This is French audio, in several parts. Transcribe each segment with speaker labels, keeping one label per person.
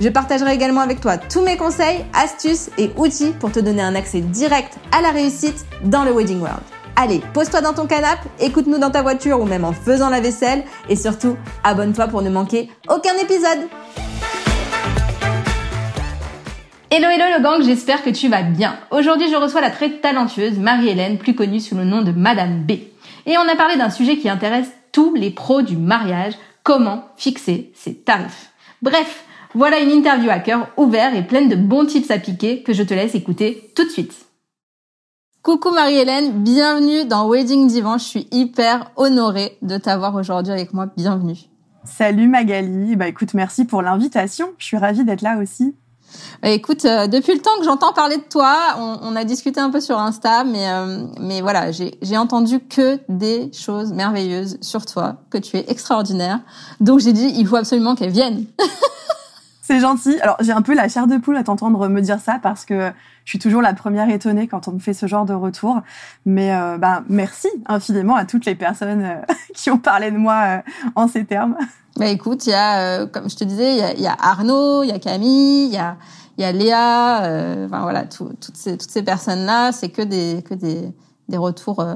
Speaker 1: Je partagerai également avec toi tous mes conseils, astuces et outils pour te donner un accès direct à la réussite dans le Wedding World. Allez, pose-toi dans ton canapé, écoute-nous dans ta voiture ou même en faisant la vaisselle et surtout, abonne-toi pour ne manquer aucun épisode. Hello hello le gang, j'espère que tu vas bien. Aujourd'hui, je reçois la très talentueuse Marie-Hélène, plus connue sous le nom de Madame B. Et on a parlé d'un sujet qui intéresse tous les pros du mariage, comment fixer ses tarifs. Bref, voilà une interview à cœur ouvert et pleine de bons tips à piquer que je te laisse écouter tout de suite. Coucou Marie-Hélène, bienvenue dans Wedding Divan. Je suis hyper honorée de t'avoir aujourd'hui avec moi. Bienvenue.
Speaker 2: Salut Magali. Bah écoute, merci pour l'invitation. Je suis ravie d'être là aussi.
Speaker 1: Bah, écoute, euh, depuis le temps que j'entends parler de toi, on, a discuté un peu sur Insta, mais euh, mais voilà, j'ai entendu que des choses merveilleuses sur toi, que tu es extraordinaire. Donc j'ai dit, il faut absolument qu'elle vienne.
Speaker 2: C'est gentil. Alors, j'ai un peu la chair de poule à t'entendre me dire ça parce que je suis toujours la première étonnée quand on me fait ce genre de retour. Mais euh, bah, merci infiniment à toutes les personnes euh, qui ont parlé de moi euh, en ces termes.
Speaker 1: Bah écoute, il y a, comme je te disais, il y a, Arnaud, il y a Camille, il y a, y a Léa. enfin voilà, toutes ces, toutes ces personnes-là, c'est que des, que des, des retours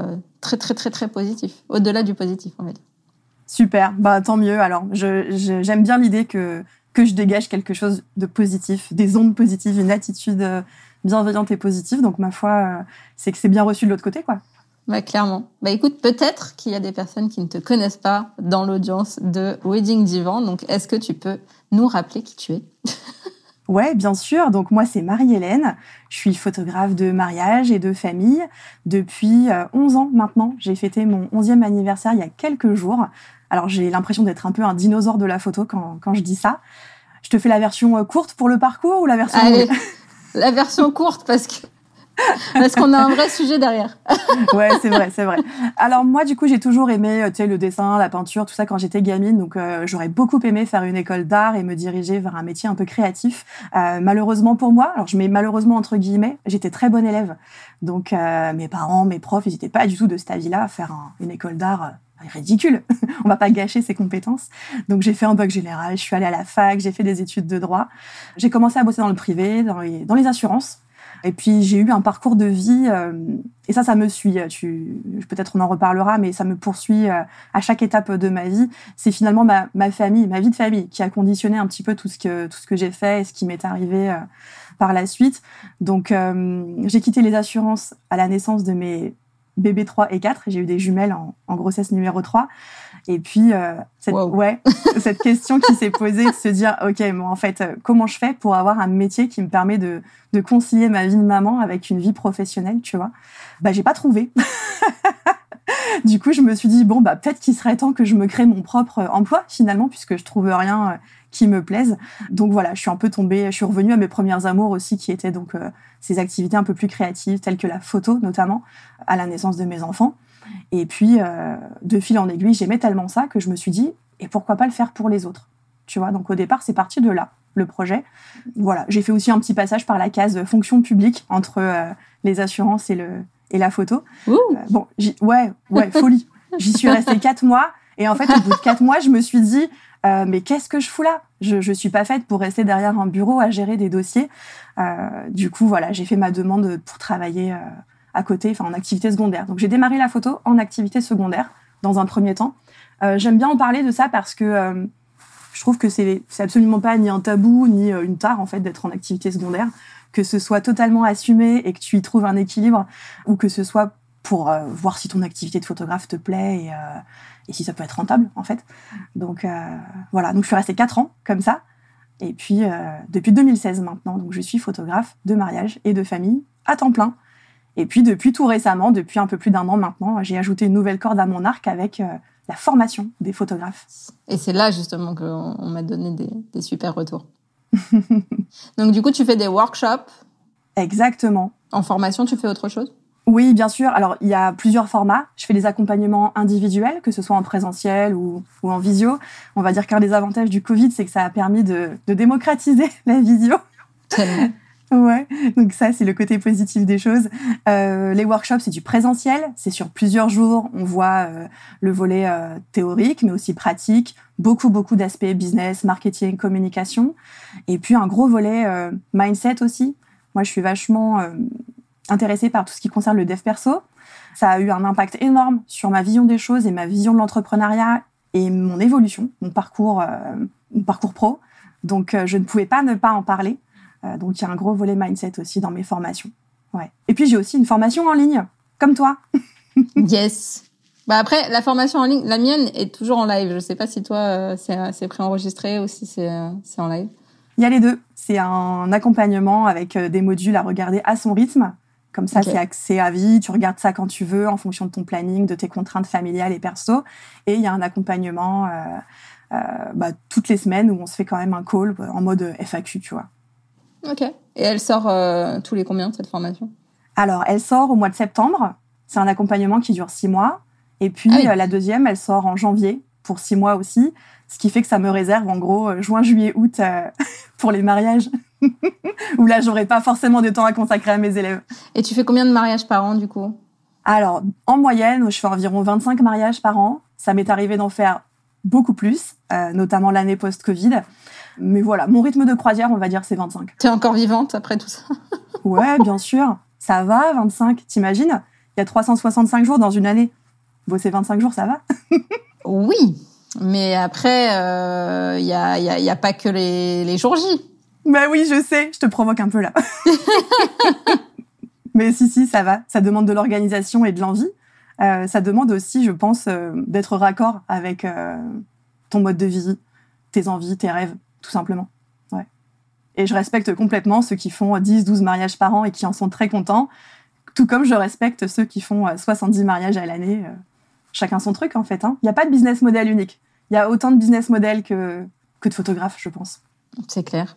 Speaker 1: très très très très positifs, au-delà du positif, on va dire.
Speaker 2: Super, bah tant mieux. Alors, j'aime je, bien l'idée que que je dégage quelque chose de positif, des ondes positives, une attitude euh, bienveillante et positive. Donc ma foi, euh, c'est que c'est bien reçu de l'autre côté, quoi.
Speaker 1: Bah clairement. Bah écoute, peut-être qu'il y a des personnes qui ne te connaissent pas dans l'audience de Wedding Divan. Donc est-ce que tu peux nous rappeler qui tu es?
Speaker 2: Ouais, bien sûr. Donc moi, c'est Marie-Hélène. Je suis photographe de mariage et de famille depuis 11 euh, ans maintenant. J'ai fêté mon 11e anniversaire il y a quelques jours. Alors j'ai l'impression d'être un peu un dinosaure de la photo quand, quand je dis ça. Je te fais la version euh, courte pour le parcours ou la version
Speaker 1: Allez, la version courte parce que parce qu'on a un vrai sujet derrière.
Speaker 2: ouais, c'est vrai, c'est vrai. Alors moi, du coup, j'ai toujours aimé, euh, tu sais, le dessin, la peinture, tout ça quand j'étais gamine. Donc, euh, j'aurais beaucoup aimé faire une école d'art et me diriger vers un métier un peu créatif. malheureusement pour moi, alors je mets malheureusement entre guillemets, j'étais très bonne élève. Donc, mes parents, mes profs, ils n'étaient pas du tout de cet avis-là à faire une école d'art ridicule. On va pas gâcher ses compétences. Donc j'ai fait un bac général, je suis allée à la fac, j'ai fait des études de droit. J'ai commencé à bosser dans le privé, dans les assurances. Et puis j'ai eu un parcours de vie euh, et ça, ça me suit. Tu, peut-être on en reparlera, mais ça me poursuit euh, à chaque étape de ma vie. C'est finalement ma, famille, ma vie de famille, qui a conditionné un petit peu tout ce que tout ce que j'ai fait et ce qui m'est arrivé euh, par la suite. Donc j'ai quitté les assurances à la naissance de mes bébé 3 et 4. J'ai eu des jumelles en, en, grossesse numéro 3. Et puis, euh, cette, ouais, cette question qui s'est posée de se dire, OK, moi, en fait, euh, comment je fais pour avoir un métier qui me permet de, de concilier ma vie de maman avec une vie professionnelle, tu vois? Bah, j'ai pas trouvé. du coup, je me suis dit, bon, bah, peut-être qu'il serait temps que je me crée mon propre emploi, finalement, puisque je trouve rien euh, qui me plaisent. Donc voilà, je suis un peu tombée, je suis revenue à mes premières amours aussi, qui étaient donc euh, ces activités un peu plus créatives, telles que la photo notamment, à la naissance de mes enfants. Et puis, euh, de fil en aiguille, j'aimais tellement ça que je me suis dit, et pourquoi pas le faire pour les autres? Tu vois, donc au départ, c'est parti de là, le projet. Voilà, j'ai fait aussi un petit passage par la case fonction publique entre euh, les assurances et, le, et la photo. bon, ouais, ouais, folie. J'y suis restée quatre mois. Et en fait, au bout de quatre mois, je me suis dit, euh, mais qu'est-ce que je fous là? Je ne suis pas faite pour rester derrière un bureau à gérer des dossiers. Euh, du coup, voilà, j'ai fait ma demande pour travailler euh, à côté, enfin en activité secondaire. Donc j'ai démarré la photo en activité secondaire dans un premier temps. J'aime bien en parler de ça parce que je trouve que c'est absolument pas ni un tabou ni une tare en fait d'être en activité secondaire, que ce soit totalement assumé et que tu y trouves un équilibre, ou que ce soit pour voir si ton activité de photographe te plaît et, et si ça peut être rentable en fait. Donc euh, voilà, donc je suis restée quatre ans comme ça. Et puis euh, depuis 2016 maintenant, donc je suis photographe de mariage et de famille à temps plein. Et puis depuis tout récemment, depuis un peu plus d'un an maintenant, j'ai ajouté une nouvelle corde à mon arc avec euh, la formation des photographes.
Speaker 1: Et c'est là justement qu'on m'a donné des, des super retours. Donc du coup, tu fais des workshops.
Speaker 2: Exactement.
Speaker 1: En formation, tu fais autre chose?
Speaker 2: Oui, bien sûr. Alors, il y a plusieurs formats. Je fais des accompagnements individuels, que ce soit en présentiel ou, ou en visio. On va dire qu'un des avantages du Covid, c'est que ça a permis de, de démocratiser la visio.
Speaker 1: Tellement.
Speaker 2: Ouais, donc ça c'est le côté positif des choses. Euh, les workshops c'est du présentiel, c'est sur plusieurs jours. On voit euh, le volet euh, théorique, mais aussi pratique, beaucoup beaucoup d'aspects business, marketing, communication, et puis un gros volet euh, mindset aussi. Moi je suis vachement euh, intéressée par tout ce qui concerne le dev perso. Ça a eu un impact énorme sur ma vision des choses et ma vision de l'entrepreneuriat et mon évolution, mon parcours, euh, mon parcours pro. Donc je ne pouvais pas ne pas en parler. Euh, donc, il y a un gros volet mindset aussi dans mes formations. Ouais. Et puis, j'ai aussi une formation en ligne, comme toi.
Speaker 1: yes. Bah après, la formation en ligne, la mienne est toujours en live. Je sais pas si toi, euh, c'est préenregistré ou si c'est en live.
Speaker 2: Il y a les deux. C'est un accompagnement avec des modules à regarder à son rythme. Comme ça, okay. c'est accès à vie. Tu regardes ça quand tu veux, en fonction de ton planning, de tes contraintes familiales et perso. Et il y a un accompagnement euh, euh, bah, toutes les semaines où on se fait quand même un call en mode FAQ, tu vois.
Speaker 1: Ok. Et elle sort euh, tous les combien cette formation?
Speaker 2: Alors, elle sort au mois de septembre. C'est un accompagnement qui dure six mois. Et puis ah oui. la deuxième, elle sort en janvier pour six mois aussi. Ce qui fait que ça me réserve en gros juin, juillet, août pour les mariages. Où là, j'aurais pas forcément de temps à consacrer à mes élèves.
Speaker 1: Et tu fais combien de mariages par an du coup?
Speaker 2: Alors, en moyenne, je fais environ 25 mariages par an. Ça m'est arrivé d'en faire beaucoup plus, euh, notamment l'année post-Covid. Mais voilà, mon rythme de croisière, on va dire, c'est 25.
Speaker 1: T'es encore vivante après tout ça?
Speaker 2: Ouais, bien sûr. Ça va, 25. T'imagines? Il y a 365 jours dans une année. Bosser 25 jours, ça va
Speaker 1: Oui, mais après, il euh, y, a, y, a, y a pas que les, les jours J.
Speaker 2: Bah oui, je sais, je te provoque un peu là. mais si, si, ça va. Ça demande de l'organisation et de l'envie. Euh, ça demande aussi, je pense, euh, d'être raccord avec euh, ton mode de vie, tes envies, tes rêves, tout simplement. Ouais. Et je respecte complètement ceux qui font 10, 12 mariages par an et qui en sont très contents, tout comme je respecte ceux qui font 70 mariages à l'année. chacun son truc, en fait. Il hein. n'y a pas de business model unique. Il y a autant de business model que, que de photographes, je pense.
Speaker 1: C'est clair.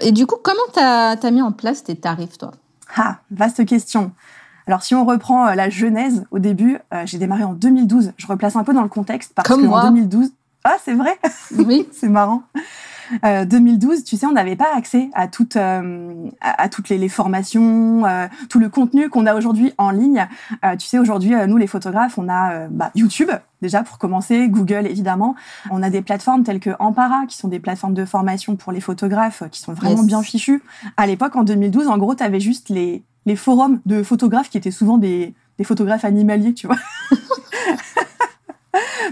Speaker 1: Et du coup, comment tu as, mis en place tes tarifs, toi?
Speaker 2: Ah, vaste question. Alors, si on reprend euh, la genèse au début, euh, j'ai démarré en 2012. Je replace un peu dans le contexte parce
Speaker 1: Comme
Speaker 2: qu'en 2012. Ah, c'est vrai?
Speaker 1: Oui.
Speaker 2: c'est marrant. Euh, 2012, tu sais, on n'avait pas accès à toutes, euh, à, à, toutes les, les formations, euh, tout le contenu qu'on a aujourd'hui en ligne. Euh, tu sais, aujourd'hui, nous, les photographes, on a bah, YouTube, déjà pour commencer, Google, évidemment. On a des plateformes telles que Ampara, qui sont des plateformes de formation pour les photographes, qui sont vraiment
Speaker 1: Yes.
Speaker 2: bien fichues. À l'époque, en 2012, en gros, tu avais juste les, les forums de photographes qui étaient souvent des, des photographes animaliers, tu vois.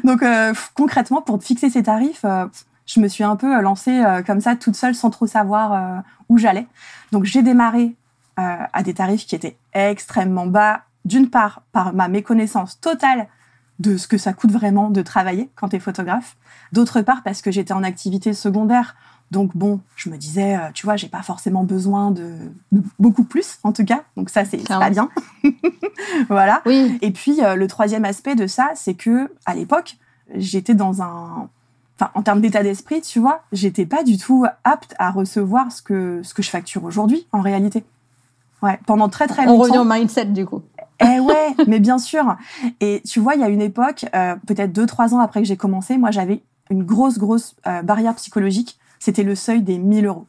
Speaker 2: Donc euh, concrètement, pour fixer ces tarifs, euh, je me suis un peu lancée euh, comme ça, toute seule, sans trop savoir euh, où j'allais. Donc j'ai démarré euh, à des tarifs qui étaient extrêmement bas, d'une part par ma méconnaissance totale de ce que ça coûte vraiment de travailler quand tu es photographe, d'autre part parce que j'étais en activité secondaire. Donc bon, je me disais, euh, tu vois, j'ai pas forcément besoin de, de beaucoup plus, en tout cas. Donc ça, c'est pas bien. voilà.
Speaker 1: Oui.
Speaker 2: Et puis euh, le troisième aspect de ça, c'est que à l'époque, j'étais dans un, enfin en termes d'état d'esprit, tu vois, j'étais pas du tout apte à recevoir ce que ce que je facture aujourd'hui, en réalité. Ouais, pendant très très
Speaker 1: On
Speaker 2: longtemps.
Speaker 1: revient au mindset du coup.
Speaker 2: Eh ouais, mais bien sûr. Et tu vois, il y a une époque, euh, peut-être deux trois ans après que j'ai commencé, moi j'avais une grosse grosse euh, barrière psychologique. C'était le seuil des 1000 euros.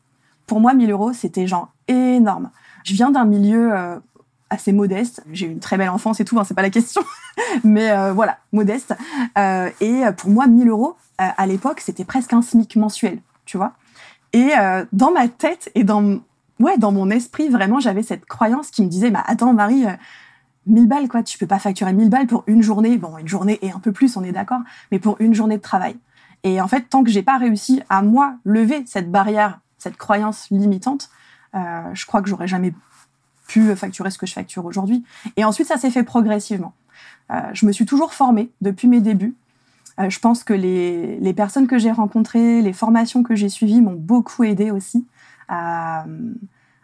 Speaker 2: Pour moi, 1000 euros, c'était genre énorme. Je viens d'un milieu euh, assez modeste. J'ai eu une très belle enfance et tout, hein, c'est pas la question. Mais euh, voilà, modeste. Euh, et pour moi, 1000 euros, à l'époque, c'était presque un SMIC mensuel, tu vois. Et euh, dans ma tête et dans, ouais, dans mon esprit, vraiment, j'avais cette croyance qui me disait, bah, attends, Marie, euh, 1000 balles, quoi, tu peux pas facturer 1000 balles pour une journée. Bon, une journée et un peu plus, on est d'accord, mais pour une journée de travail. Et en fait, tant que j'ai pas réussi à moi lever cette barrière, cette croyance limitante, euh, je crois que j'aurais jamais pu facturer ce que je facture aujourd'hui. Et ensuite, ça s'est fait progressivement. Euh, je me suis toujours formée depuis mes débuts. Euh, je pense que les, les personnes que j'ai rencontrées, les formations que j'ai suivies m'ont beaucoup aidé aussi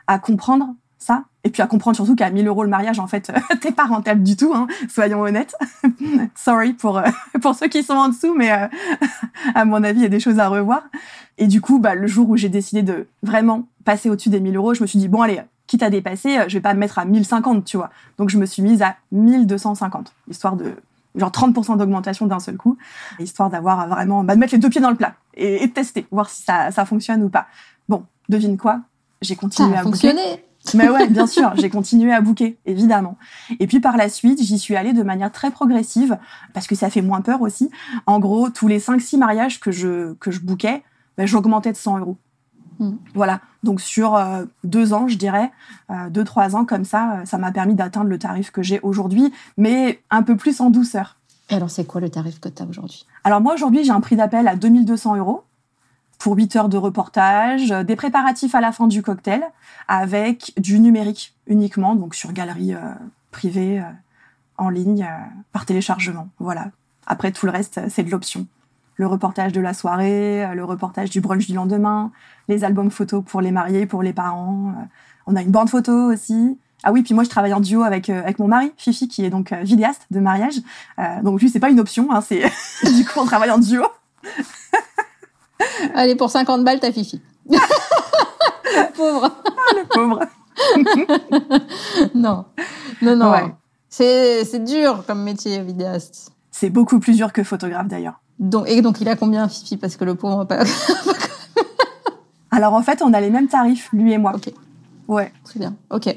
Speaker 2: à, comprendre ça Et puis à comprendre surtout qu'à 1000 euros le mariage, en fait, t'es pas rentable du tout, hein, soyons honnêtes. Sorry pour, euh, pour ceux qui sont en dessous, mais euh, à mon avis, il y a des choses à revoir. Et du coup, bah, le jour où j'ai décidé de vraiment passer au-dessus des 1000 euros, je me suis dit, bon, allez, quitte à dépasser, je vais pas me mettre à 1050, tu vois. Donc je me suis mise à 1250, histoire de genre 30% d'augmentation d'un seul coup, histoire d'avoir vraiment, bah, de mettre les deux pieds dans le plat et, de tester, voir si ça, ça fonctionne ou pas. Bon, devine quoi? J'ai continué
Speaker 1: ça
Speaker 2: a
Speaker 1: à fonctionné.
Speaker 2: Mais ouais, bien sûr, j'ai continué à bouquer, évidemment. Et puis par la suite, j'y suis allée de manière très progressive, parce que ça fait moins peur aussi. En gros, tous les 5-6 mariages que je, que je bouquais, ben, j'augmentais de 100 euros. Hmm. Voilà, donc sur euh, deux ans, je dirais, euh, deux, trois ans comme ça, euh, ça m'a permis d'atteindre le tarif que j'ai aujourd'hui, mais un peu plus en douceur.
Speaker 1: Et alors, c'est quoi le tarif que tu as aujourd'hui?
Speaker 2: Alors moi, aujourd'hui, j'ai un prix d'appel à 2200 euros pour 8 heures de reportage, des préparatifs à la fin du cocktail, avec du numérique uniquement, donc sur galerie privée, en ligne, par téléchargement. Voilà. Après, tout le reste, c'est de l'option le reportage de la soirée, euh, le reportage du brunch du lendemain, les albums photos pour les mariés, pour les parents. Euh, on a une bande photo aussi. Ah oui, puis moi je travaille en duo avec euh, avec mon mari Fifi qui est donc vidéaste de mariage. donc lui c'est pas une option, hein, c'est du coup on travaille en duo.
Speaker 1: Allez pour 50 balles ta Fifi. pauvre.
Speaker 2: Ah, le pauvre.
Speaker 1: non, non, non. C'est c'est dur comme métier vidéaste.
Speaker 2: C'est beaucoup plus dur que photographe d'ailleurs.
Speaker 1: Donc, et donc, il a combien, Fifi Parce que le pauvre pas.
Speaker 2: Alors, en fait, on a les mêmes tarifs, lui et moi.
Speaker 1: Ok. Ouais. Très bien. Ok.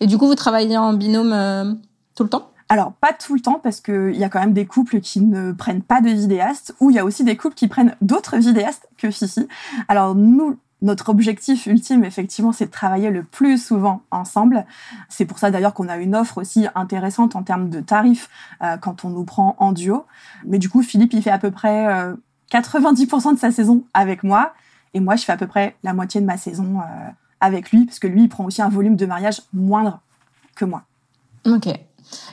Speaker 1: Et du coup, vous travaillez en binôme euh, tout le temps?
Speaker 2: Alors, pas tout le temps, parce qu'il y a quand même des couples qui ne prennent pas de vidéastes, ou il y a aussi des couples qui prennent d'autres vidéastes que Fifi. Alors, nous, notre objectif ultime, effectivement, c'est de travailler le plus souvent ensemble. C'est pour ça d'ailleurs qu'on a une offre aussi intéressante en termes de tarifs euh, quand on nous prend en duo. Mais du coup, Philippe, il fait à peu près 90% euh, de sa saison avec moi. Et moi, je fais à peu près la moitié de ma saison euh, avec lui, parce que lui, il prend aussi un volume de mariage moindre que moi.
Speaker 1: Ok.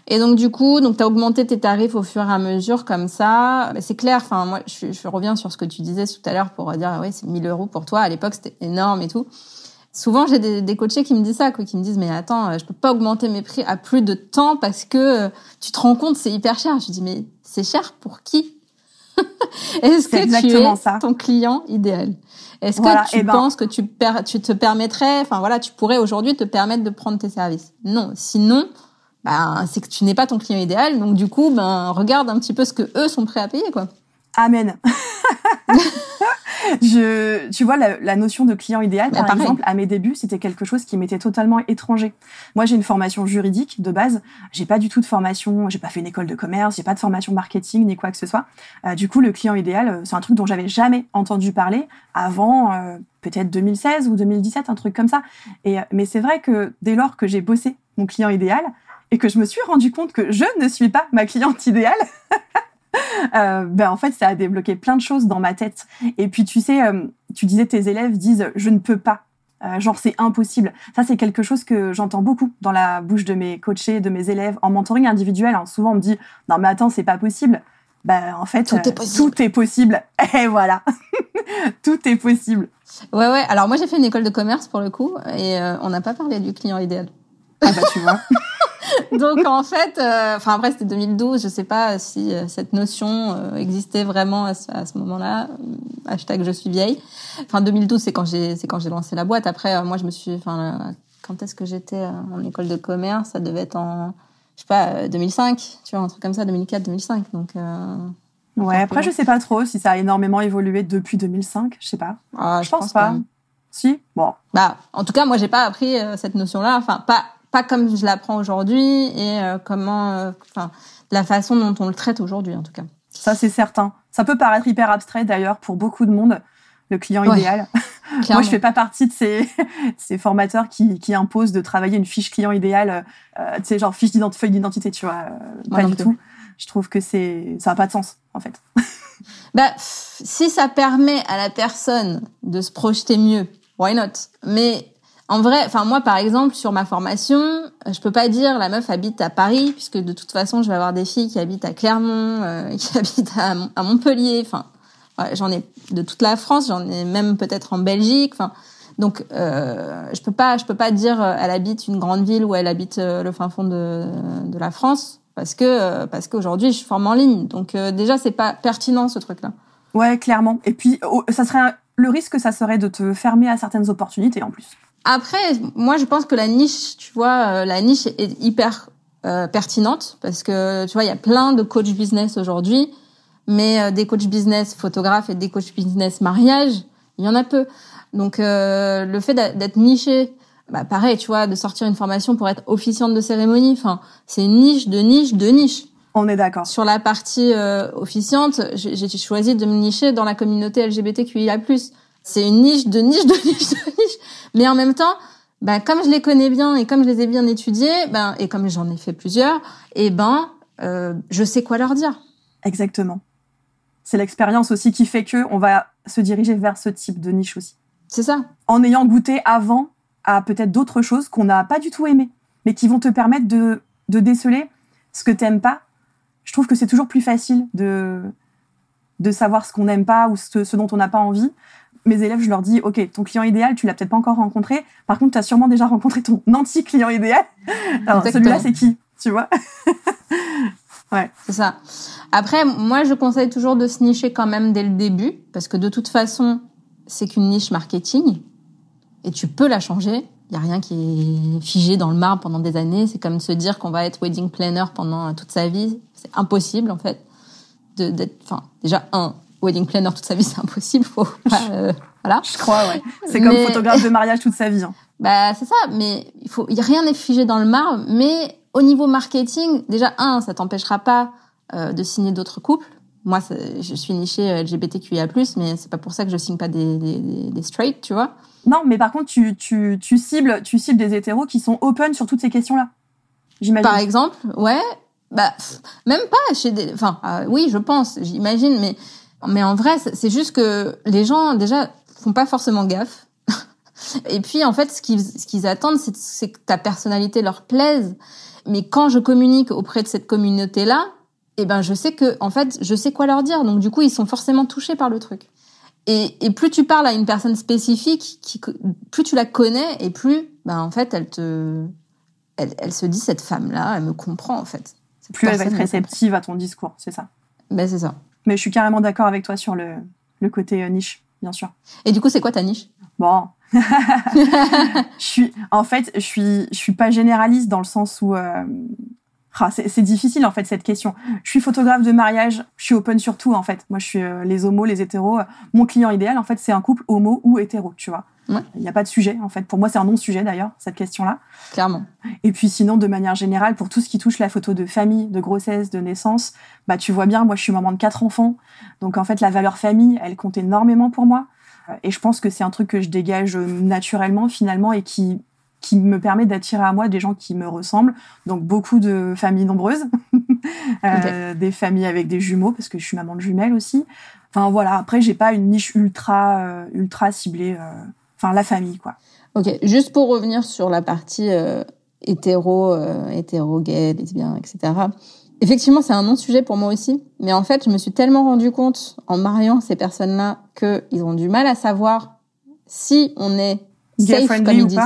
Speaker 1: Et donc du coup, donc tu as augmenté tes tarifs au fur et à mesure comme ça. C'est clair, enfin moi je, je, reviens sur ce que tu disais tout à l'heure pour dire ouais c'est 1000 euros pour toi. À l'époque c'était énorme et tout. Souvent j'ai des, des coachés qui me disent ça, quoi, qui me disent mais attends je peux pas augmenter mes prix à plus de temps parce que tu te rends compte c'est hyper cher. Je dis mais c'est cher pour qui? Est-ce que tu es ton client idéal? Est-ce que tu eh ben penses que tu, tu te permettrais, enfin voilà, tu pourrais aujourd'hui te permettre de prendre tes services? Non. Sinon, ben, c'est que tu n'es pas ton client idéal. Donc du coup, ben regarde un petit peu ce que eux sont prêts à payer, quoi.
Speaker 2: Amen. je, tu vois, la, notion de client idéal, par exemple, à mes débuts, c'était quelque chose qui m'était totalement étranger. Moi, j'ai une formation juridique de base. J'ai pas du tout de formation. J'ai pas fait une école de commerce. J'ai pas de formation marketing ni quoi que ce soit. Euh, du coup, le client idéal, euh, c'est un truc dont j'avais jamais entendu parler avant. Euh, peut-être 2016 ou 2017, un truc comme ça. Et mais c'est vrai que dès lors que j'ai bossé mon client idéal, et que je me suis rendu compte que je ne suis pas ma cliente idéale, euh, ben en fait, ça a débloqué plein de choses dans ma tête. Et puis, tu sais, euh, tu disais tes élèves disent je ne peux pas. Euh, genre c'est impossible. Ça c'est quelque chose que j'entends beaucoup dans la bouche de mes coachés, de mes élèves en mentoring individuel. Hein. Souvent on me dit non mais attends c'est pas possible. Ben en fait
Speaker 1: tout, est, possible.
Speaker 2: tout est possible. Et voilà, tout est possible.
Speaker 1: Ouais ouais. Alors moi j'ai fait une école de commerce pour le coup et on n'a pas parlé du client idéal.
Speaker 2: Ah bah tu vois.
Speaker 1: Donc en fait, euh, enfin après c'était 2012, je sais pas si euh, cette notion euh, existait vraiment à ce, moment-là. Hashtag je suis vieille. Enfin 2012 c'est quand j'ai c'est quand j'ai lancé la boîte. Après moi je me suis, enfin quand est-ce que j'étais en école de commerce? Ça devait être en je sais pas 2005, tu vois un truc comme ça, 2004, 2005. Donc
Speaker 2: ouais. Après je sais pas trop si ça a énormément évolué depuis 2005. Je sais pas.
Speaker 1: Ah, je, pense, pas.
Speaker 2: Si bon.
Speaker 1: Bah en tout cas moi j'ai pas appris cette notion-là. Enfin pas pas comme je l'apprends aujourd'hui et euh, comment, euh, enfin, la façon dont on le traite aujourd'hui en tout cas.
Speaker 2: Ça c'est certain. Ça peut paraître hyper abstrait d'ailleurs pour beaucoup de monde, le client idéal. Moi je fais pas partie de ces, ces formateurs qui, qui imposent de travailler une fiche client idéal, euh, tu sais genre fiche d'identité, d'identité, tu vois, pas du tout. Je trouve que c'est ça a pas de sens en fait.
Speaker 1: bah si ça permet à la personne de se projeter mieux, why not? Mais en vrai, enfin moi par exemple sur ma formation, je peux pas dire la meuf habite à Paris puisque de toute façon je vais avoir des filles qui habitent à Clermont, euh, qui habitent à, Montpellier, enfin j'en ai de toute la France, j'en ai même peut-être en Belgique, enfin Donc, euh, je peux pas, je peux pas dire euh, elle habite une grande ville ou elle habite euh, le fin fond de, la France parce que euh, parce qu'aujourd'hui je forme en ligne. Donc déjà c'est pas pertinent ce truc-là.
Speaker 2: Ouais, clairement. Et puis oh, ça serait le risque, ça serait de te fermer à certaines opportunités en plus.
Speaker 1: Après, moi je pense que la niche, tu vois, la niche est hyper pertinente parce que tu vois il y a plein de coach business aujourd'hui, mais des coachs business photographes et des coachs business mariage, il y en a peu. Donc euh, le fait d'être niché, bah pareil, tu vois, de sortir une formation pour être officiante de cérémonie, enfin, c'est niche de niche de niche.
Speaker 2: On est d'accord.
Speaker 1: Sur la partie euh, officiante, j'ai choisi de me nicher dans la communauté LGBTQIA+. C'est une niche de niche de niche de niche. Mais en même temps, ben comme je les connais bien et comme je les ai bien étudiés, ben et comme j'en ai fait plusieurs, et eh ben euh, je sais quoi leur dire.
Speaker 2: Exactement. C'est l'expérience aussi qui fait que on va se diriger vers ce type de niche aussi.
Speaker 1: C'est ça.
Speaker 2: En ayant goûté avant à peut-être d'autres choses qu'on n'a pas du tout aimées, mais qui vont te permettre de, de déceler ce que t'aimes pas. Je trouve que c'est toujours plus facile de, de savoir ce qu'on n'aime pas ou ce, dont on n'a pas envie. Mes élèves, je leur dis, OK, ton client idéal, tu l'as peut-être pas encore rencontré. Par contre, tu as sûrement déjà rencontré ton anti-client idéal. Alors, celui-là, c'est qui Tu vois?
Speaker 1: Ouais. C'est ça. Après, moi, je conseille toujours de se nicher quand même dès le début, parce que de toute façon, c'est qu'une niche marketing et tu peux la changer. Il y a rien qui est figé dans le marbre pendant des années. C'est comme se dire qu'on va être wedding planner pendant toute sa vie. C'est impossible en fait. D'être, enfin, déjà un wedding planner toute sa vie, c'est impossible. Faut
Speaker 2: euh, voilà. Je crois, ouais. C'est comme photographe de mariage toute sa vie. Hein.
Speaker 1: Bah c'est ça. Mais il faut, rien n'est figé dans le marbre. Mais au niveau marketing, déjà un, ça t'empêchera pas euh, de signer d'autres couples moi, je suis nichée euh, LGBTQIA+, mais c'est pas pour ça que je signe pas des, des, des straight, tu vois.
Speaker 2: Non, mais par contre, tu, tu, tu, cibles, tu cibles des hétéros qui sont open sur toutes ces questions-là.
Speaker 1: J'imagine. Par exemple, ouais. Bah, même pas chez des. Enfin, euh, oui, je pense, j'imagine, mais mais en vrai, c'est juste que les gens déjà font pas forcément gaffe. Et puis, en fait, ce qu'ils ce qu'ils attendent, c'est que ta personnalité leur plaise. Mais quand je communique auprès de cette communauté-là, eh ben je sais que en fait je sais quoi leur dire. Donc du coup ils sont forcément touchés par le truc. Et, et plus tu parles à une personne spécifique qui plus tu la connais et plus ben en fait elle te elle, elle se dit cette femme là elle me comprend en fait.
Speaker 2: Plus elle va être réceptive à ton discours c'est ça?
Speaker 1: Ben c'est ça
Speaker 2: mais je suis carrément d'accord avec toi sur le le côté euh, niche bien sûr
Speaker 1: et du coup c'est quoi ta niche?
Speaker 2: Bon je suis en fait je suis je suis pas généraliste dans le sens où euh, ah, c'est difficile en fait cette question. Je suis photographe de mariage, je suis open sur tout en fait. Moi je suis euh, les homos, les hétéros. Mon client idéal en fait c'est un couple homo ou hétéro, tu vois. Il n'y a pas de sujet en fait. Pour moi c'est un non-sujet d'ailleurs cette question-là.
Speaker 1: Clairement.
Speaker 2: Et puis sinon de manière générale pour tout ce qui touche la photo de famille, de grossesse, de naissance, bah tu vois bien moi je suis maman de quatre enfants. Donc en fait la valeur famille elle compte énormément pour moi. Et je pense que c'est un truc que je dégage euh, naturellement finalement et qui qui me permet d'attirer à moi des gens qui me ressemblent. Donc beaucoup de familles nombreuses, euh, des familles avec des jumeaux parce que je suis maman de jumelles aussi. Enfin voilà. Après j'ai pas une niche ultra euh, ultra ciblée. Euh, enfin la famille quoi.
Speaker 1: Ok. Juste pour revenir sur la partie hétéro, hétéro, gay, lesbien, etc. Effectivement, c'est un non-sujet pour moi aussi. Mais en fait, je me suis tellement rendu compte en mariant ces personnes-là qu'ils ont du mal à savoir si on est safe, comme ils disent.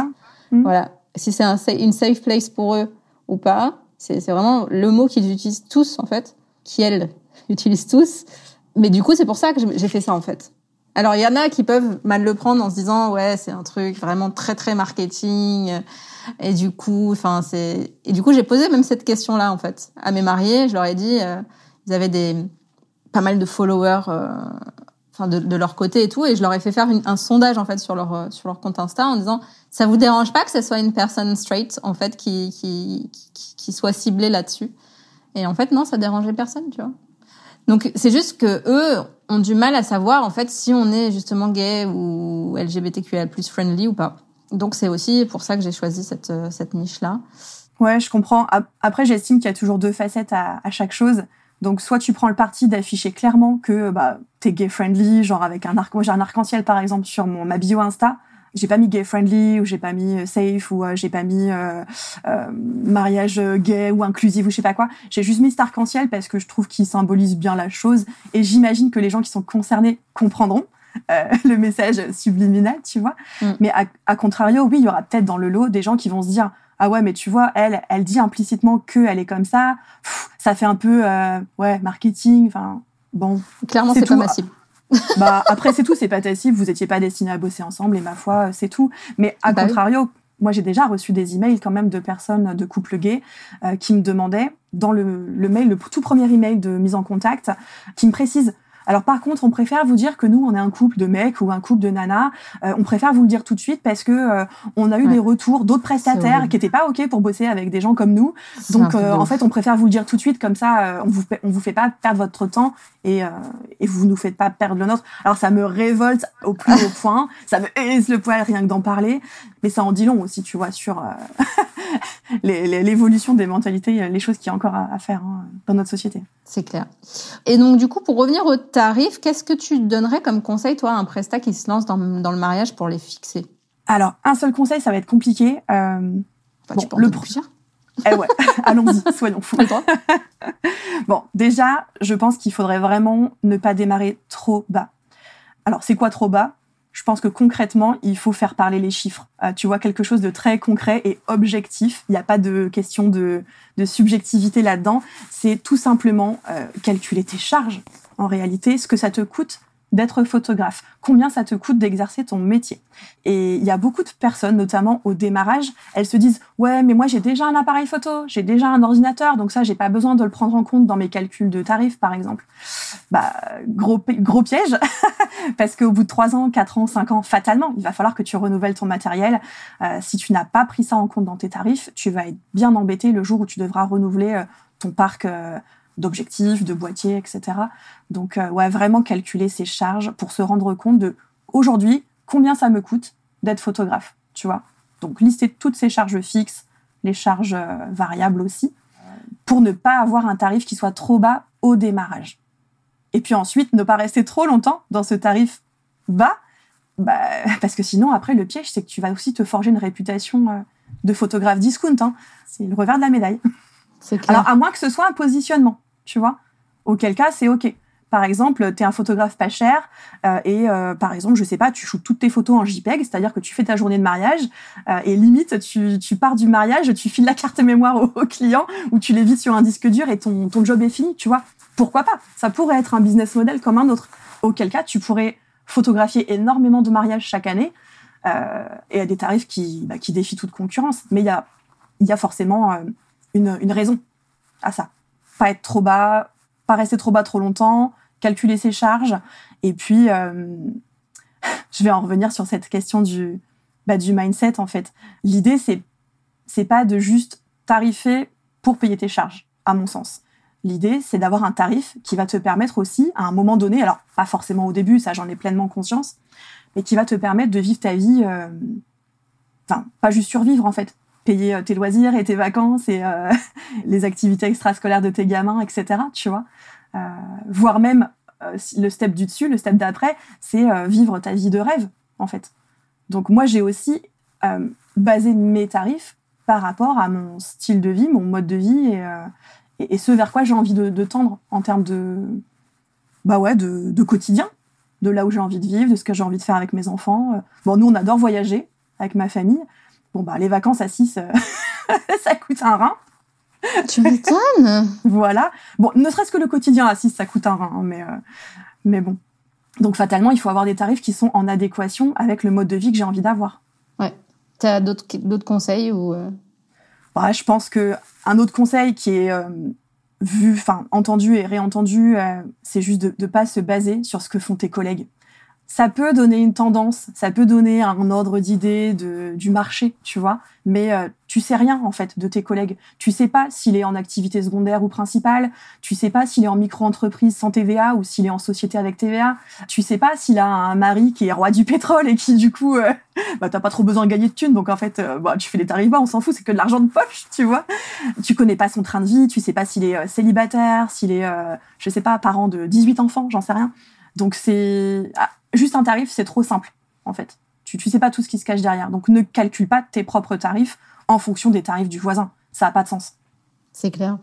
Speaker 1: Hmm. Voilà. Si c'est un, une safe place pour eux ou pas, c'est vraiment le mot qu'ils utilisent tous, en fait, qui elles utilisent tous. Mais du coup, c'est pour ça que j'ai fait ça, en fait. Alors, il y en a qui peuvent mal le prendre en se disant, ouais, c'est un truc vraiment très, très marketing. Et du coup, enfin, c'est, et du coup, j'ai posé même cette question-là, en fait, à mes mariés. Je leur ai dit, euh, ils avaient des, pas mal de followers, euh, enfin de, leur côté et tout, et je leur ai fait faire un sondage en fait sur leur euh, sur leur compte Insta en disant ça vous dérange pas que ce soit une personne straight en fait qui qui qui, soit ciblée là-dessus? Et en fait non ça dérangeait personne tu vois donc c'est juste que eux ont du mal à savoir en fait si on est justement gay ou LGBTQIA+ friendly ou pas. Donc c'est aussi pour ça que j'ai choisi cette euh, cette niche là
Speaker 2: ouais je comprends. Après j'estime qu'il y a toujours deux facettes à, à chaque chose. Donc soit tu prends le parti d'afficher clairement que bah t'es gay friendly, genre avec un arc, j'ai un arc-en-ciel par exemple sur mon ma bio Insta, j'ai pas mis gay friendly ou j'ai pas mis euh, safe ou euh, j'ai pas mis euh, euh, mariage gay ou inclusif ou je sais pas quoi. J'ai juste mis cet arc-en-ciel parce que je trouve qu'il symbolise bien la chose et j'imagine que les gens qui sont concernés comprendront. le message subliminal, tu vois. Mm. Mais à, contrario, oui, il y aura peut-être dans le lot des gens qui vont se dire ah ouais, mais tu vois, elle, elle dit implicitement que elle est comme ça. ça fait un peu ouais marketing. Enfin bon.
Speaker 1: Clairement, c'est pas ma cible.
Speaker 2: bah après c'est tout, c'est pas ta cible. Vous étiez pas destinés à bosser ensemble et ma foi, c'est tout. Mais à bah contrario moi, j'ai déjà reçu des emails quand même de personnes de couples gays euh, qui me demandaient, dans le, le, mail, le tout premier email de mise en contact, qui me précisent alors par contre, on préfère vous dire que nous, on est un couple de mecs ou un couple de nanas. Euh, on préfère vous le dire tout de suite parce que euh, on a eu des retours d'autres prestataires qui n'étaient pas ok pour bosser avec des gens comme nous. Donc euh, en fait, on préfère vous le dire tout de suite comme ça, on vous on vous fait pas perdre votre temps et et vous nous faites pas perdre le nôtre. Alors ça me révolte au plus haut point, ça me hérisse le poil rien que d'en parler, mais ça en dit long aussi, tu vois, sur l'évolution des mentalités, les choses qu'il y a encore à, faire hein, dans notre société.
Speaker 1: C'est clair. Et donc du coup, pour revenir au tarif, qu'est-ce que tu donnerais comme conseil, toi, à un prestat qui se lance dans, le mariage pour les fixer?
Speaker 2: Alors, un seul conseil, ça va être compliqué. Euh,
Speaker 1: tu le plusieurs
Speaker 2: eh ouais, allons-y, soyons fous. bon, déjà, je pense qu'il faudrait vraiment ne pas démarrer trop bas. Alors, c'est quoi trop bas? Je pense que concrètement, il faut faire parler les chiffres. Euh, tu vois, quelque chose de très concret et objectif. Il n'y a pas de question de, subjectivité là-dedans. C'est tout simplement euh, calculer tes charges, en réalité, ce que ça te coûte d'être photographe Combien ça te coûte d'exercer ton métier? Et il y a beaucoup de personnes, notamment au démarrage, elles se disent ouais, mais moi j'ai déjà un appareil photo, j'ai déjà un ordinateur, donc ça j'ai pas besoin de le prendre en compte dans mes calculs de tarifs, par exemple. Bah gros piège, parce qu'au bout de 3 ans, 4 ans, 5 ans, fatalement, il va falloir que tu renouvelles ton matériel. Euh, si tu n'as pas pris ça en compte dans tes tarifs, tu vas être bien embêté le jour où tu devras renouveler euh, ton parc. Euh, d'objectifs, de boîtiers, etc. Donc, euh, ouais, vraiment calculer ses charges pour se rendre compte de aujourd'hui combien ça me coûte d'être photographe, tu vois. Donc, lister toutes ces charges fixes, les charges euh, variables aussi, pour ne pas avoir un tarif qui soit trop bas au démarrage. Et puis ensuite, ne pas rester trop longtemps dans ce tarif bas, bah, parce que sinon, après, le piège, c'est que tu vas aussi te forger une réputation euh, de photographe discount. Hein. C'est le revers de la médaille. Alors, à moins que ce soit un positionnement tu vois. Auquel cas, c'est OK. Par exemple, tu es un photographe pas cher euh, et euh, par exemple, je sais pas, tu shootes toutes tes photos en JPEG, c'est-à-dire que tu fais ta journée de mariage euh, et limite, tu, pars du mariage, tu files la carte mémoire au, client ou tu les vides sur un disque dur et ton, job est fini, tu vois. Pourquoi pas? Ça pourrait être un business model comme un autre. Auquel cas, tu pourrais photographier énormément de mariages chaque année et à des tarifs qui, bah, qui défient toute concurrence. Mais il y a, forcément une raison à ça pas être trop bas, pas rester trop bas trop longtemps, calculer ses charges. Et puis, euh, je vais en revenir sur cette question du, bah, du mindset, en fait. L'idée, c'est, c'est pas de juste tarifer pour payer tes charges, à mon sens. L'idée, c'est d'avoir un tarif qui va te permettre aussi, à un moment donné, alors pas forcément au début, ça j'en ai pleinement conscience, mais qui va te permettre de vivre ta vie, euh, enfin, pas juste survivre en fait, payer euh, tes loisirs et tes vacances et euh, les activités extrascolaires de tes gamins, etc. Tu vois, euh, voire même le step du dessus, le step d'après, c'est vivre ta vie de rêve en fait. Donc moi j'ai aussi basé mes tarifs par rapport à mon style de vie, mon mode de vie et, et, ce vers quoi j'ai envie de, tendre en termes de bah ouais de, de quotidien, de là où j'ai envie de vivre, de ce que j'ai envie de faire avec mes enfants. Bon nous on adore voyager avec ma famille. Bon, bah, les vacances à 6, euh, ça coûte un rein.
Speaker 1: Tu m'étonnes
Speaker 2: Voilà. Bon, ne serait-ce que le quotidien à 6, ça coûte un rein, hein, mais, euh, mais bon. Donc, fatalement, il faut avoir des tarifs qui sont en adéquation avec le mode de vie que j'ai envie d'avoir.
Speaker 1: Ouais. Tu as d'autres conseils ou euh?
Speaker 2: bah, Je pense que un autre conseil qui est vu, enfin, entendu et réentendu, c'est juste de ne pas se baser sur ce que font tes collègues ça peut donner une tendance, ça peut donner un ordre d'idée du marché, tu vois, mais euh, tu sais rien en fait de tes collègues. Tu sais pas s'il est en activité secondaire ou principale, tu sais pas s'il est en micro-entreprise sans TVA ou s'il est en société avec TVA, tu sais pas s'il a un mari qui est roi du pétrole et qui du coup, euh, bah t'as pas trop besoin de gagner de thunes, donc en fait, euh, bah, tu fais les tarifs bas, on s'en fout, c'est que de l'argent de poche, tu vois. Tu connais pas son train de vie, tu sais pas s'il est euh, célibataire, s'il est, je sais pas, parent de 18 enfants, j'en sais rien. Donc c'est ah, juste un tarif, c'est trop simple en fait. Tu ne sais pas tout ce qui se cache derrière. Donc ne calcule pas tes propres tarifs en fonction des tarifs du voisin. Ça n'a pas de sens.
Speaker 1: C'est clair.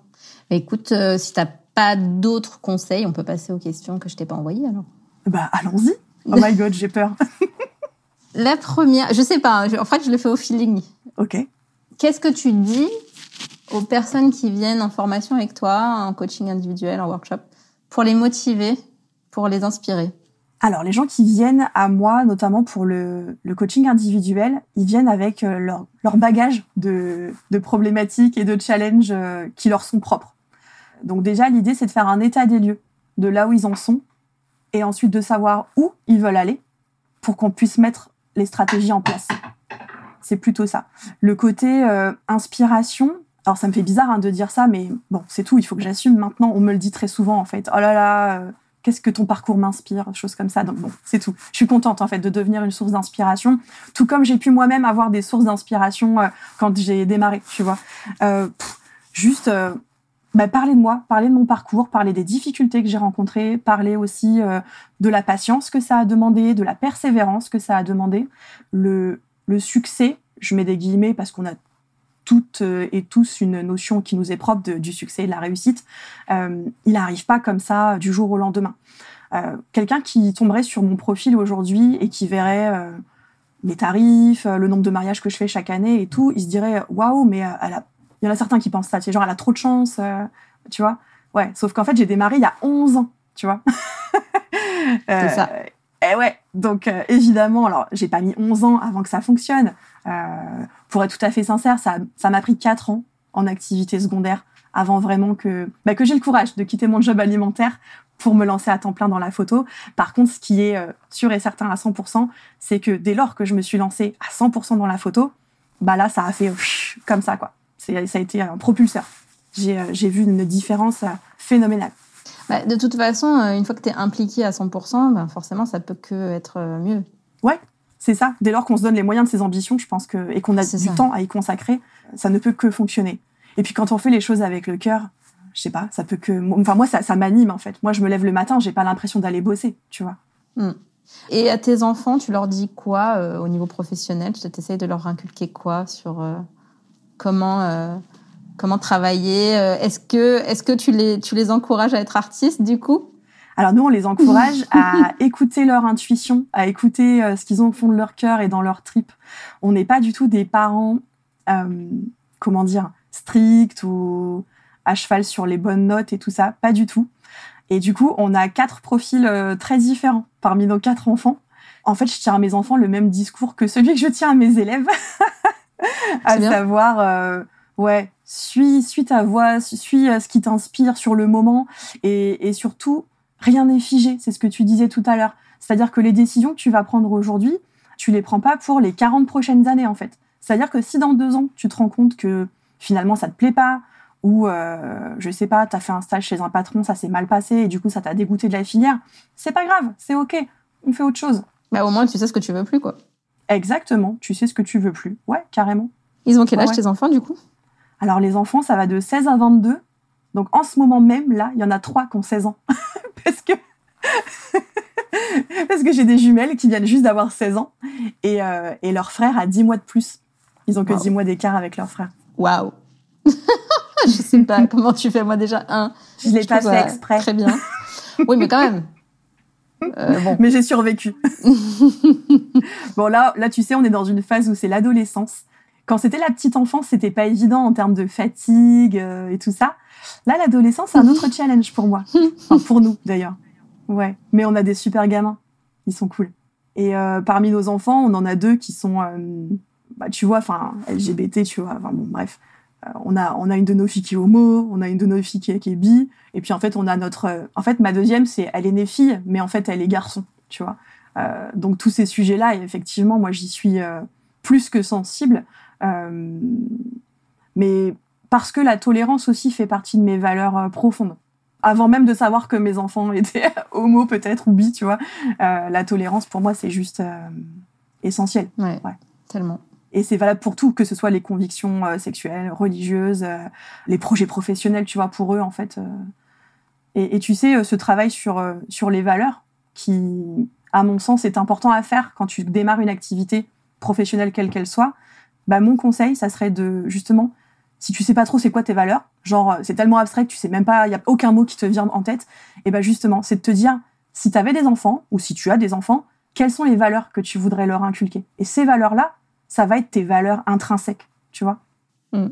Speaker 1: Écoute, euh, si tu n'as pas d'autres conseils, on peut passer aux questions que je t'ai pas envoyées alors.
Speaker 2: Bah allons-y. Oh my god, j'ai peur.
Speaker 1: La première, je sais pas, en fait, je le fais au feeling.
Speaker 2: Ok.
Speaker 1: Qu'est-ce que tu dis aux personnes qui viennent en formation avec toi, en coaching individuel, en workshop, pour les motiver, pour les inspirer
Speaker 2: alors, les gens qui viennent à moi, notamment pour le, coaching individuel, ils viennent avec euh, leur, bagage de, de, problématiques et de challenges euh, qui leur sont propres. Donc déjà, l'idée, c'est de faire un état des lieux de là où ils en sont et ensuite de savoir où ils veulent aller pour qu'on puisse mettre les stratégies en place. C'est plutôt ça. Le côté euh, inspiration, alors ça me fait bizarre hein, de dire ça, mais bon, c'est tout, il faut que j'assume maintenant. On me le dit très souvent en fait. Oh là là, qu'est-ce que ton parcours m'inspire, choses comme ça. Donc bon, c'est tout. Je suis contente en fait de devenir une source d'inspiration, tout comme j'ai pu moi-même avoir des sources d'inspiration euh, quand j'ai démarré, tu vois. Euh, juste euh, bah, parler de moi, parler de mon parcours, parler des difficultés que j'ai rencontrées, parler aussi de la patience que ça a demandé, de la persévérance que ça a demandé, le, le succès. Je mets des guillemets parce qu'on a toutes euh, et tous une notion qui nous est propre du succès et de la réussite, euh, il n'arrive pas comme ça du jour au lendemain. Euh, quelqu'un qui tomberait sur mon profil aujourd'hui et qui verrait mes tarifs, le nombre de mariages que je fais chaque année et tout, il se dirait waouh, mais il y en a certains qui pensent ça, genre elle a trop de chance, tu vois. Ouais, sauf qu'en fait j'ai démarré il y a 11 ans, tu vois.
Speaker 1: C'est ça.
Speaker 2: Et ouais, donc évidemment, alors j'ai pas mis 11 ans avant que ça fonctionne, euh, pour être tout à fait sincère, ça, ça m'a pris quatre ans en activité secondaire avant vraiment que, bah, que j'ai le courage de quitter mon job alimentaire pour me lancer à temps plein dans la photo. Par contre, ce qui est euh, sûr et certain à 100%, c'est que dès lors que je me suis lancée à 100% dans la photo, bah là, ça a fait comme ça, quoi. Ça a été un propulseur. J'ai euh, vu une différence phénoménale.
Speaker 1: Bah, de toute façon, une fois que tu es impliqué à 100%, bah, forcément, ça peut que être mieux.
Speaker 2: Ouais, c'est ça. Dès lors qu'on se donne les moyens de ses ambitions, je pense que et qu'on a du temps à y consacrer, ça ne peut que fonctionner. Et puis quand on fait les choses avec le cœur, je sais pas, ça peut que. Enfin moi, ça, ça m'anime en fait. Moi, je me lève le matin, j'ai pas l'impression d'aller bosser, tu vois.
Speaker 1: Hmm. Et à tes enfants, tu leur dis quoi euh, au niveau professionnel? Tu essayes de leur inculquer quoi sur euh, comment euh, comment travailler Est-ce que est-ce que tu les tu les encourages à être artistes du coup?
Speaker 2: Alors nous, on les encourage à écouter leur intuition, à écouter euh, ce qu'ils ont au fond de leur cœur et dans leur tripes. On n'est pas du tout des parents, euh, comment dire, stricts ou à cheval sur les bonnes notes et tout ça, pas du tout. Et du coup, on a quatre profils euh, très différents parmi nos quatre enfants. En fait, je tiens à mes enfants le même discours que celui que je tiens à mes élèves, à savoir, ouais, suis, suis ta voix, suis ce qui t'inspire sur le moment et, et surtout rien n'est figé, c'est ce que tu disais tout à l'heure. C'est-à-dire que les décisions que tu vas prendre aujourd'hui, tu les prends pas pour les 40 prochaines années en fait. C'est-à-dire que si dans deux ans, tu te rends compte que finalement ça te plaît pas, ou euh, je sais pas, tu as fait un stage chez un patron, ça s'est mal passé et du coup ça t'a dégoûté de la filière, c'est pas grave, c'est ok, on fait autre chose.
Speaker 1: Bah au moins tu sais ce que tu veux plus quoi.
Speaker 2: Exactement, tu sais ce que tu veux plus. Ouais, carrément.
Speaker 1: Ils ont quel âge tes enfants du coup?
Speaker 2: Alors les enfants, ça va de 16 à 22. Donc en ce moment même, là, il y en a trois qui ont 16 ans. parce que parce que j'ai des jumelles qui viennent juste d'avoir 16 ans et, euh, et, leur frère a 10 mois de plus. Ils ont que 10 mois d'écart avec leur frère.
Speaker 1: Waouh Je sais pas comment tu fais moi déjà un.
Speaker 2: Je l'ai pas fait exprès.
Speaker 1: Très bien. Oui, mais quand même.
Speaker 2: Euh, bon. Mais j'ai survécu. bon là, là, tu sais, on est dans une phase où c'est l'adolescence. Quand c'était la petite enfance, c'était pas évident en termes de fatigue euh, et tout ça. Là, l'adolescence, c'est un autre challenge pour moi. Enfin, pour nous, d'ailleurs. Ouais. Mais on a des super gamins. Ils sont cool. Et euh, parmi nos enfants, on en a deux qui sont, euh, bah, tu vois, enfin, LGBT, tu vois. Enfin, bon, bref. On a, on a une de nos filles qui est homo, on a une de nos filles qui est, qui est bi. Et puis, en fait, on a notre. en fait, ma deuxième, c'est. Elle est née fille, mais en fait, elle est garçon, tu vois. donc, tous ces sujets-là, effectivement, moi, j'y suis plus que sensible. mais parce que la tolérance aussi fait partie de mes valeurs euh, profondes. Avant même de savoir que mes enfants étaient homo peut-être ou bi, tu vois, euh, la tolérance pour moi c'est juste euh, essentiel.
Speaker 1: Ouais, tellement.
Speaker 2: Et c'est valable pour tout, que ce soit les convictions sexuelles, religieuses, les projets professionnels, tu vois, pour eux en fait. Et, et, tu sais, ce travail sur sur les valeurs, qui, à mon sens, est important à faire quand tu démarres une activité professionnelle quelle qu'elle soit. Bah, mon conseil, ça serait de justement si tu sais pas trop c'est quoi tes valeurs, genre euh, c'est tellement abstrait que tu sais même pas, il y a aucun mot qui te vient en tête, et ben justement, c'est de te dire si tu avais des enfants ou si tu as des enfants, quelles sont les valeurs que tu voudrais leur inculquer? Et ces valeurs-là, ça va être tes valeurs intrinsèques, tu vois?
Speaker 1: Hmm.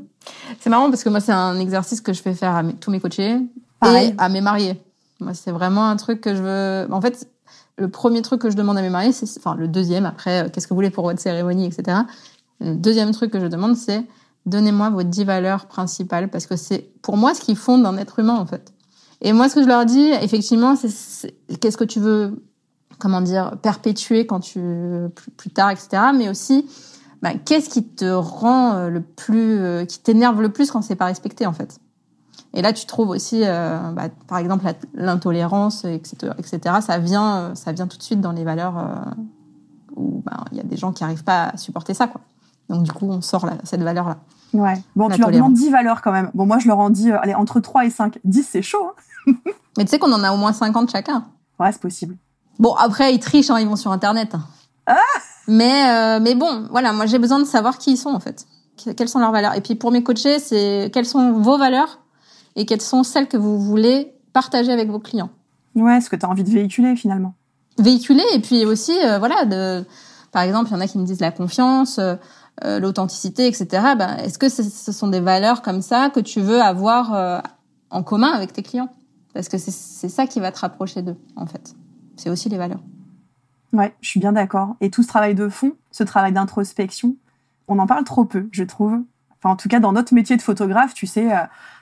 Speaker 1: C'est marrant parce que moi, c'est un exercice que je fais faire à tous mes coachés et à mes mariés. Moi, c'est vraiment un truc que je veux. En fait, le premier truc que je demande à mes mariés, c'est, enfin, le deuxième, après, euh, qu'est-ce que vous voulez pour votre cérémonie, etc. Le deuxième truc que je demande, c'est donnez-moi vos dix valeurs principales parce que c'est, pour moi, ce qui fonde un être humain, en fait. Et moi, ce que je leur dis, effectivement, c'est, qu'est-ce que tu veux, comment dire, perpétuer quand tu, plus, tard, etc. Mais aussi, bah, qu'est-ce qui te rend euh, le plus, euh, qui t'énerve le plus quand c'est pas respecté, en fait. Et là, tu trouves aussi, euh, bah, par exemple, l'intolérance, etc., etc. Ça vient, euh, ça vient tout de suite dans les valeurs euh, où bah, il y a des gens qui n'arrivent pas à supporter ça, quoi. Donc du coup, on sort cette valeur-là.
Speaker 2: Ouais. Bon, tu leur demandes 10 valeurs quand même. Bon, moi, je leur en dis, allez, entre 3 et 5. 10, c'est chaud. Hein
Speaker 1: Mais tu sais qu'on en a au moins 50 chacun.
Speaker 2: Ouais, c'est possible.
Speaker 1: Bon, après, ils trichent, hein, ils vont sur Internet.
Speaker 2: Ah
Speaker 1: mais, mais bon, voilà, moi, j'ai besoin de savoir qui ils sont, en fait. Quelles sont leurs valeurs. Et puis, pour mes coachés, c'est quelles sont vos valeurs et quelles sont celles que vous voulez partager avec vos clients.
Speaker 2: Ouais, ce que tu as envie de véhiculer finalement.
Speaker 1: Véhiculer et puis aussi, euh, voilà, de, par exemple, il y en a qui me disent la confiance, euh, euh l'authenticité, etc. Ben, Est-ce que ce sont des valeurs comme ça que tu veux avoir euh, en commun avec tes clients? Parce que c'est ça qui va te rapprocher d'eux, en fait. C'est aussi les valeurs.
Speaker 2: Ouais, je suis bien d'accord. Et tout ce travail de fond, ce travail d'introspection, on en parle trop peu, je trouve. Enfin, en tout cas, dans notre métier de photographe, tu sais,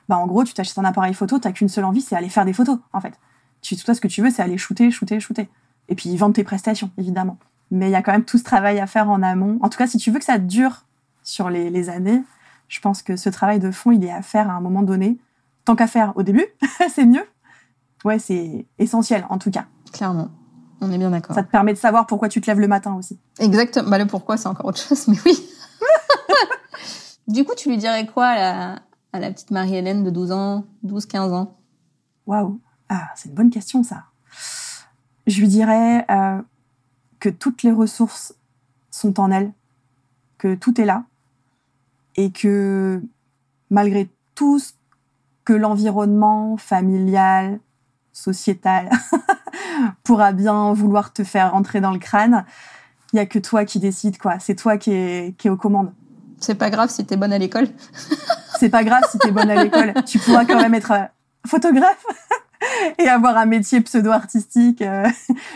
Speaker 2: bah en gros, tu t'achètes un appareil photo, t'as qu'une seule envie, c'est aller faire des photos, en fait. Tu, toi, ce que tu veux, c'est aller shooter, shooter, shooter. Et puis vendre tes prestations, évidemment. Mais il y a quand même tout ce travail à faire en amont. En tout cas, si tu veux que ça dure sur les, les années, je pense que ce travail de fond, il est à faire à un moment donné. Tant qu'à faire au début, c'est mieux. Ouais, c'est essentiel, en tout cas.
Speaker 1: Clairement. On est bien d'accord.
Speaker 2: Ça te permet de savoir pourquoi tu te lèves le matin aussi.
Speaker 1: Exactement. Bah, le pourquoi, c'est encore autre chose, mais oui. du coup, tu lui dirais quoi à à la petite Marie-Hélène de 12 ans, 12-15 ans
Speaker 2: Waouh Ah, c'est une bonne question, ça. Je lui dirais euh, que toutes les ressources sont en elle, que tout est là, et que malgré tout ce que l'environnement familial, sociétal pourra bien vouloir te faire entrer dans le crâne, il y a que toi qui décides, quoi. C'est toi qui es, qui est aux commandes.
Speaker 1: C'est pas grave si t'es bonne à l'école.
Speaker 2: c'est pas grave si t'es bonne à l'école. Tu pourras quand même être euh, photographe et avoir un métier pseudo-artistique. Euh.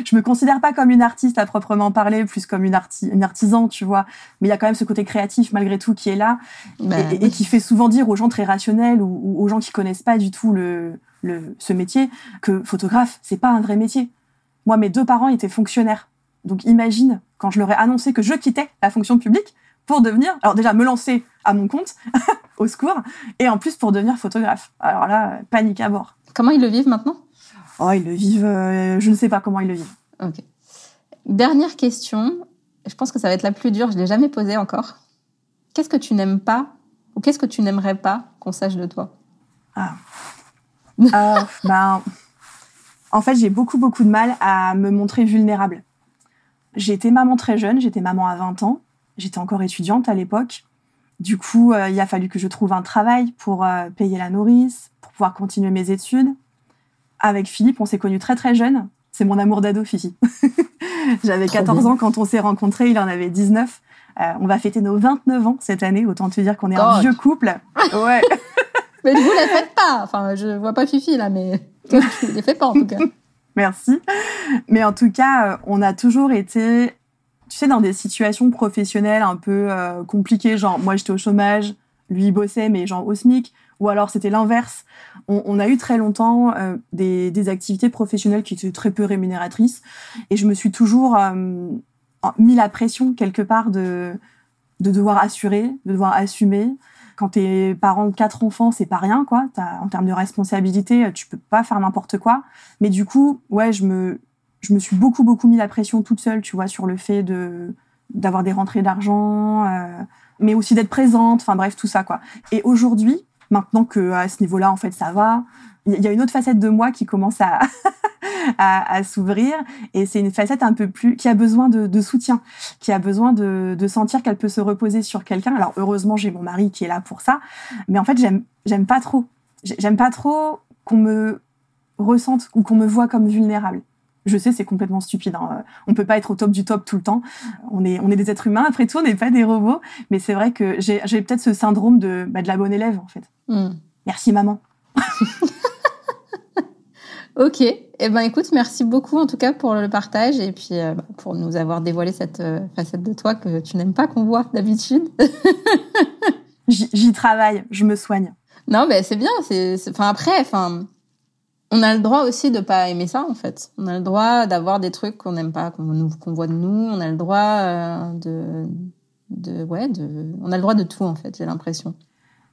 Speaker 2: Je me considère pas comme une artiste à proprement parler, plus comme une, artisan, tu vois. Mais il y a quand même ce côté créatif malgré tout qui est là bah et, qui fait souvent dire aux gens très rationnels ou, aux gens qui connaissent pas du tout le, le ce métier que photographe, c'est pas un vrai métier. Moi, mes deux parents étaient fonctionnaires. Donc imagine quand je leur ai annoncé que je quittais la fonction publique pour devenir, alors déjà me lancer à mon compte, au secours, et en plus pour devenir photographe. Alors là, panique à bord.
Speaker 1: Comment ils le vivent maintenant?
Speaker 2: Oh, ils le vivent, euh, je ne sais pas comment ils le vivent.
Speaker 1: Ok. Dernière question, je pense que ça va être la plus dure, je l'ai jamais posée encore. Qu'est-ce que tu n'aimes pas ou qu'est-ce que tu n'aimerais pas qu'on sache de toi?
Speaker 2: Ah. euh, ben, en fait, j'ai beaucoup beaucoup de mal à me montrer vulnérable. J'ai été maman très jeune, j'étais maman à 20 ans, j'étais encore étudiante à l'époque. Du coup, euh, il a fallu que je trouve un travail pour euh, payer la nourrice, pour pouvoir continuer mes études. Avec Philippe, on s'est connus très très jeunes. C'est mon amour d'ado, Fifi. J'avais 14 ans quand on s'est rencontrés, il en avait 19. Euh, on va fêter nos 29 ans cette année, autant te dire qu'on est un vieux couple.
Speaker 1: Ouais. mais vous la faites pas. Enfin, je vois pas Fifi là, mais tu les fais pas en tout cas.
Speaker 2: Merci. Mais en tout cas, on a toujours été tu sais, dans des situations professionnelles un peu euh, compliquées, genre moi j'étais au chômage, lui il bossait, mais genre au SMIC, ou alors c'était l'inverse. On, a eu très longtemps euh, des, activités professionnelles qui étaient très peu rémunératrices, et je me suis toujours euh, mis la pression quelque part de, de devoir assurer, de devoir assumer. Quand t'es parent de quatre enfants, c'est pas rien, quoi. en termes de responsabilité, tu peux pas faire n'importe quoi. Mais du coup, ouais, je me, je me suis beaucoup beaucoup mis la pression toute seule, tu vois, sur le fait de d'avoir des rentrées d'argent, euh, mais aussi d'être présente. Enfin bref, tout ça quoi. Et aujourd'hui, maintenant que à ce niveau-là, en fait, ça va, il y a une autre facette de moi qui commence à à, à s'ouvrir, et c'est une facette un peu plus qui a besoin de, de soutien, qui a besoin de, de sentir qu'elle peut se reposer sur quelqu'un. Alors heureusement, j'ai mon mari qui est là pour ça, mais en fait, j'aime j'aime pas trop. J'aime pas trop qu'on me ressente ou qu'on me voit comme vulnérable Je sais, c'est complètement stupide. Hein. On peut pas être au top du top tout le temps. On est, on est des êtres humains. Après tout, on n'est pas des robots. Mais c'est vrai que j'ai, peut-être ce syndrome de, bah, de la bonne élève, en fait. Hmm. Merci, maman.
Speaker 1: ok. Eh ben, écoute, merci beaucoup, en tout cas, pour le partage et puis euh, bah, pour nous avoir dévoilé cette euh, facette de toi que tu n'aimes pas qu'on voit d'habitude.
Speaker 2: J'y travaille. Je me soigne.
Speaker 1: Non, mais c'est bien. C'est, enfin, après, enfin, on a le droit aussi de pas aimer ça en fait. On a le droit d'avoir des trucs qu'on n'aime pas, qu'on voit de nous. On a le droit euh, de, ouais, on a le droit de tout en fait. J'ai l'impression.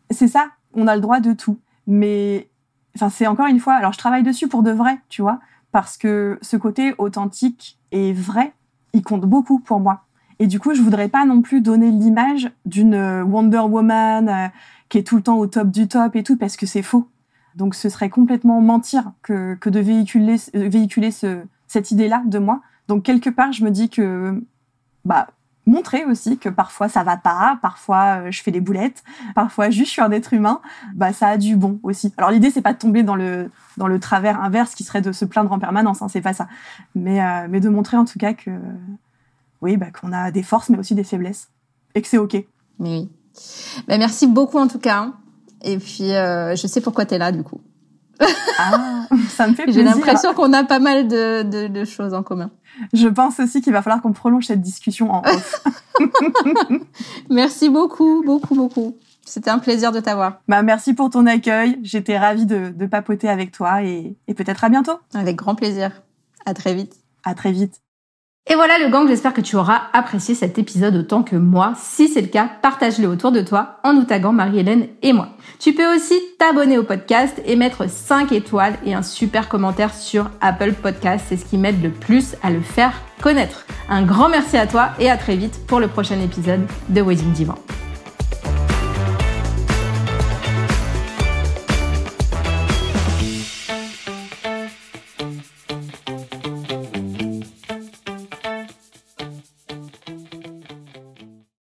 Speaker 2: C'est ça. On a le droit de tout. Mais, enfin, c'est encore une fois. Alors, je travaille dessus pour de vrai, tu vois, parce que ce côté authentique et vrai, il compte beaucoup pour moi. Et du coup, je voudrais pas non plus donner l'image d'une Wonder Woman euh, qui est tout le temps au top du top et tout, parce que c'est faux. Donc ce serait complètement mentir que, que de véhiculer, euh, véhiculer ce, cette idée-là de moi. Donc quelque part, je me dis que bah montrer aussi que parfois ça va pas, parfois euh, je fais des boulettes, parfois juste je suis un être humain, bah ça a du bon aussi. Alors l'idée c'est pas de tomber dans le dans le travers inverse qui serait de se plaindre en permanence, hein, c'est pas ça. Mais euh, mais de montrer en tout cas que oui, bah qu'on a des forces mais aussi des faiblesses et que c'est OK.
Speaker 1: Oui. Bah, merci beaucoup en tout cas. Hein. Et puis, euh, je sais pourquoi tu es là, du coup.
Speaker 2: Ah, ça me fait plaisir.
Speaker 1: J'ai l'impression qu'on a pas mal de, de, de, choses en commun.
Speaker 2: Je pense aussi qu'il va falloir qu'on prolonge cette discussion en off.
Speaker 1: merci beaucoup, beaucoup, beaucoup. C'était un plaisir de t'avoir.
Speaker 2: Bah, merci pour ton accueil. J'étais ravie de, de papoter avec toi et, et peut-être à bientôt.
Speaker 1: Avec grand plaisir. À très vite.
Speaker 2: À très vite.
Speaker 1: Et voilà le gang, j'espère que tu auras apprécié cet épisode autant que moi. Si c'est le cas, partage-le autour de toi en nous taguant Marie-Hélène et moi. Tu peux aussi t'abonner au podcast et mettre 5 étoiles et un super commentaire sur Apple Podcast. C'est ce qui m'aide le plus à le faire connaître. Un grand merci à toi et à très vite pour le prochain épisode de Wedding Divan.